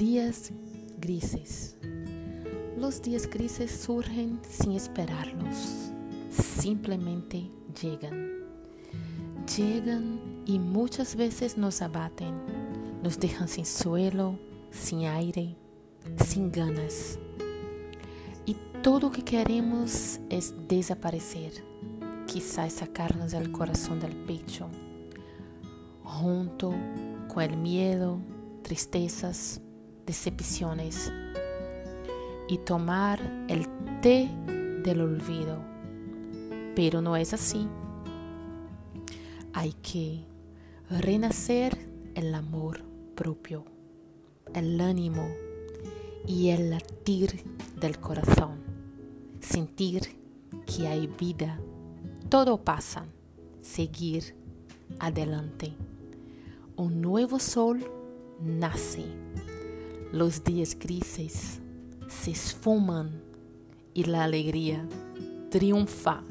días grises. Los días grises surgen sin esperarlos. Simplemente llegan. Llegan y muchas veces nos abaten. Nos dejan sin suelo, sin aire, sin ganas. Y todo lo que queremos es desaparecer. Quizás sacarnos el corazón del pecho. Junto con el miedo, tristezas, decepciones y tomar el té del olvido. Pero no es así. Hay que renacer el amor propio, el ánimo y el latir del corazón. Sentir que hay vida, todo pasa, seguir adelante. Un nuevo sol nace. Los días grises se esfuman y la alegría triunfa.